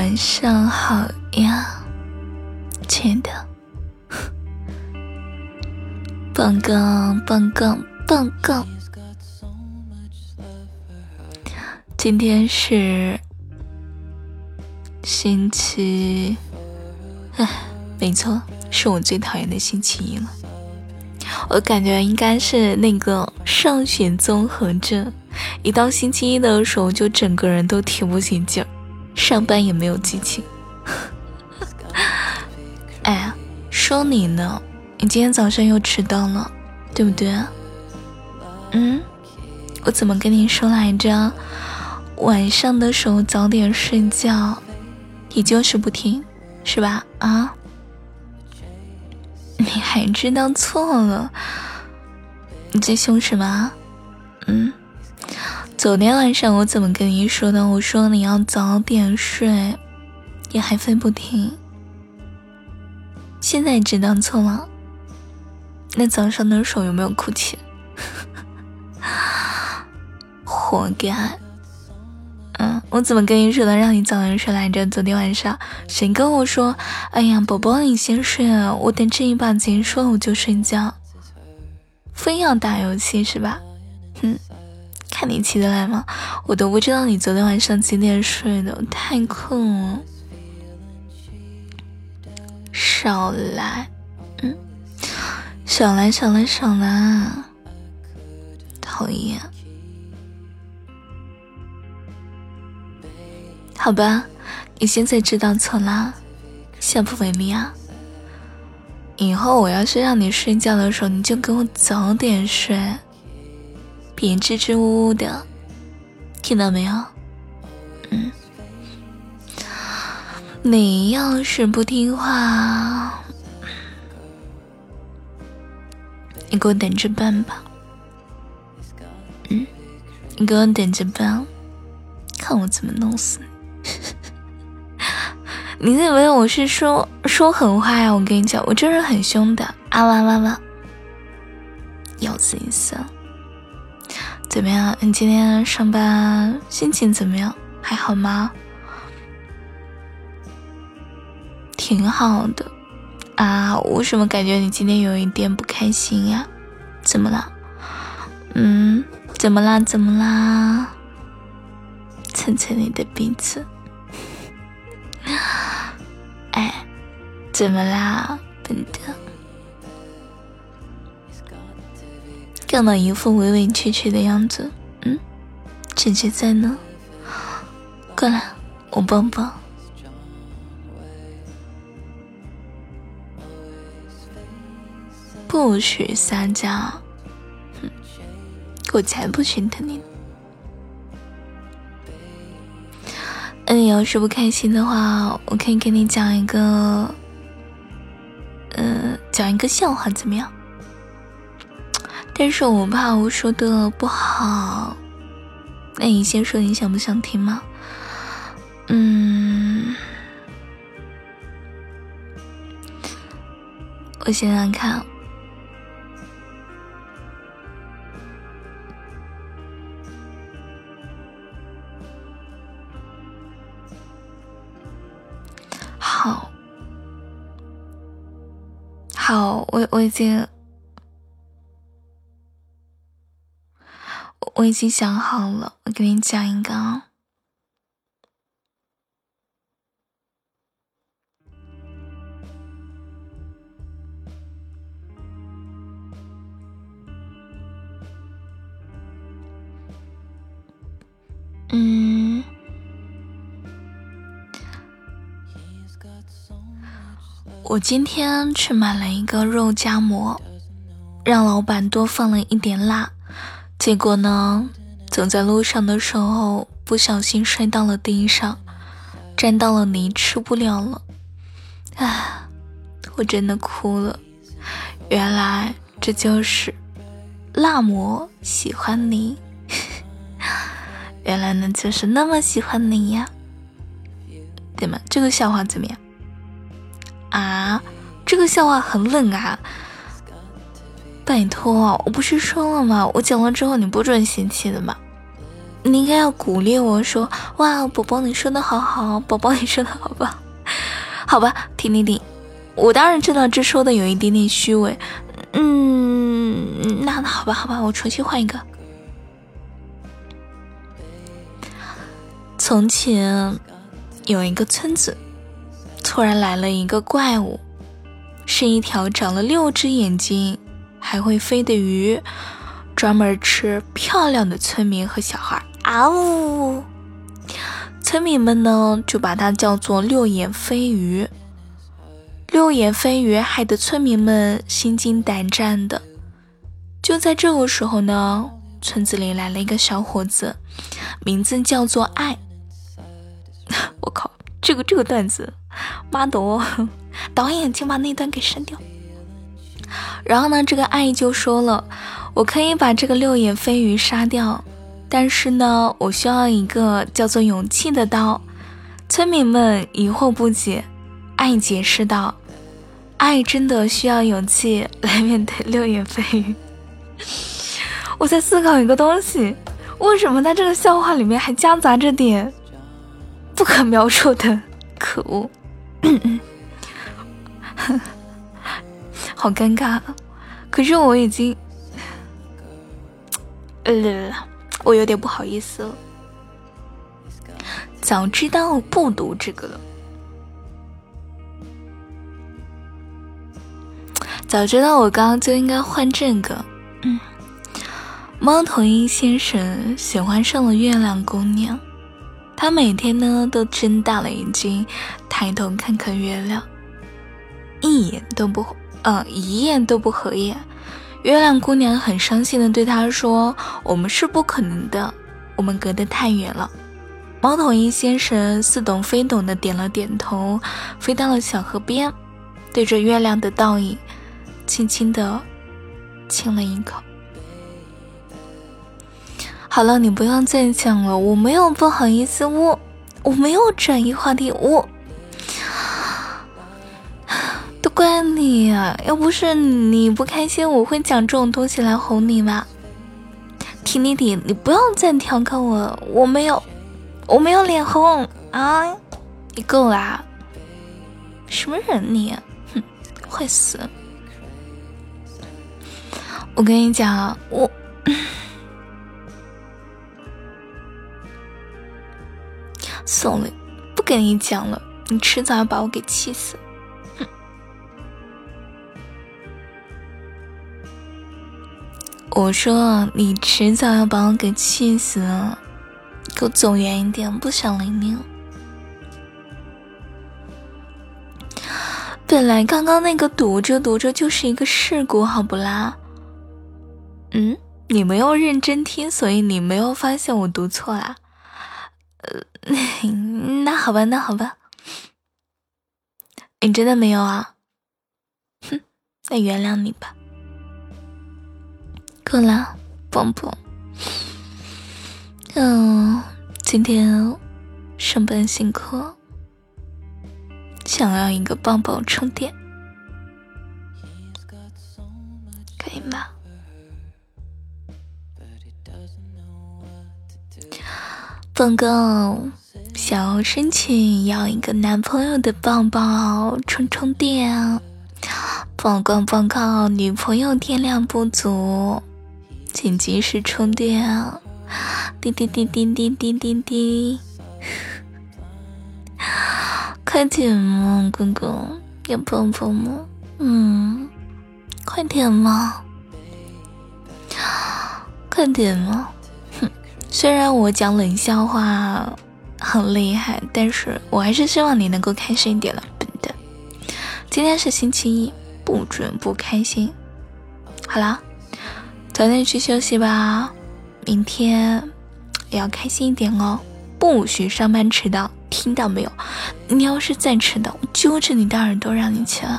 晚上好呀，亲爱的。报告，报告，报告！今天是星期，唉，没错，是我最讨厌的星期一了。我感觉应该是那个上学综合症，一到星期一的时候，就整个人都提不起劲儿，上班也没有激情。哎，说你呢，你今天早上又迟到了，对不对？嗯，我怎么跟你说来着？晚上的时候早点睡觉，你就是不听，是吧？啊？你还知道错了？你在凶什么？昨天晚上我怎么跟你说的？我说你要早点睡，你还非不听。现在知道错了？那早上的时候有没有哭泣？活该！嗯，我怎么跟你说的，让你早点睡来着？昨天晚上谁跟我说？哎呀，宝宝你先睡啊，我等这一把结束了我就睡觉。非要打游戏是吧？哼，看你起得来吗？我都不知道你昨天晚上几点睡的，太困了。少来，嗯，少来少来少来，讨厌。好吧，你现在知道错啦，下不为例啊！以后我要是让你睡觉的时候，你就给我早点睡，别支支吾吾的，听到没有？嗯，你要是不听话，你给我等着办吧。嗯，你给我等着办，看我怎么弄死你！你以为我是说说狠话呀？我跟你讲，我这人很凶的啊！哇哇哇，咬死一死！怎么样？你今天上班心情怎么样？还好吗？挺好的啊！为什么感觉你今天有一点不开心呀？怎么了？嗯，怎么啦？怎么啦？蹭蹭你的鼻子。哎，怎么啦，笨蛋？干嘛一副委委屈屈的样子？嗯，姐姐在呢，过来，我抱抱。不许撒娇，哼，我才不心疼你呢。那你要是不开心的话，我可以给你讲一个，呃，讲一个笑话，怎么样？但是我怕我说的不好，那你先说，你想不想听吗？嗯，我想想看。好，好，我我已经，我已经想好了，我给你讲一个啊。嗯。我今天去买了一个肉夹馍，让老板多放了一点辣。结果呢，走在路上的时候不小心摔到了地上，沾到了泥，吃不了了。唉，我真的哭了。原来这就是辣馍喜欢你，原来呢就是那么喜欢你呀。对吗，这个笑话怎么样？啊，这个笑话很冷啊！拜托，我不是说了吗？我讲了之后你不准嫌弃的吗？你应该要鼓励我说：“哇，宝宝你说的好好，宝宝你说的好棒。”好吧，停停停，我当然知道这说的有一点点虚伪。嗯，那好吧，好吧，我重新换一个。从前有一个村子，突然来了一个怪物，是一条长了六只眼睛还会飞的鱼，专门吃漂亮的村民和小孩。啊呜！村民们呢就把它叫做六眼飞鱼。六眼飞鱼害得村民们心惊胆战的。就在这个时候呢，村子里来了一个小伙子，名字叫做爱。我靠，这个这个段子，妈的哦！导演，请把那段给删掉。然后呢，这个爱就说了，我可以把这个六眼飞鱼杀掉。但是呢，我需要一个叫做勇气的刀。村民们疑惑不解，爱解释道：“爱真的需要勇气来面对六眼飞鱼。”我在思考一个东西，为什么在这个笑话里面还夹杂着点不可描述的可恶？好尴尬，可是我已经……呃。我有点不好意思了，早知道不读这个了。早知道我刚刚就应该换这个。嗯，猫头鹰先生喜欢上了月亮姑娘，他每天呢都睁大了眼睛，抬头看看月亮，一眼都不，呃，一眼都不合眼。月亮姑娘很伤心的对他说：“我们是不可能的，我们隔得太远了。”猫头鹰先生似懂非懂的点了点头，飞到了小河边，对着月亮的倒影，轻轻的亲了一口。好了，你不用再讲了，我没有不好意思，我我没有转移话题，我。你呀！要不是你不开心，我会讲这种东西来哄你吗？停停停，你不要再调侃我，我没有，我没有脸红啊！你够啦！什么人你？哼，会死！我跟你讲，我 算了，不跟你讲了，你迟早要把我给气死。我说你迟早要把我给气死，给我走远一点，不想理你。本来刚刚那个读着读着就是一个事故，好不啦？嗯，你没有认真听，所以你没有发现我读错啦。呃，那好吧，那好吧，你真的没有啊？哼，那原谅你吧。够了，蹦蹦。嗯，今天上班辛苦，想要一个抱抱充电，可以吗？报告，想要申请要一个男朋友的抱抱充充电。报告报告，女朋友电量不足。请及时充电啊！滴滴滴滴滴滴滴滴，快点嘛，哥哥，要抱抱吗？嗯，快点嘛，快点嘛！哼，虽然我讲冷笑话很厉害，但是我还是希望你能够开心一点了，笨蛋。今天是星期一，不准不开心。好了。早点去休息吧，明天也要开心一点哦，不许上班迟到，听到没有？你要是再迟到，我揪着你的耳朵让你起来。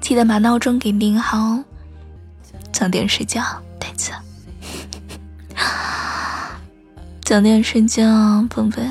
记得把闹钟给定好哦，早点睡觉，呆子。早点睡觉，宝贝。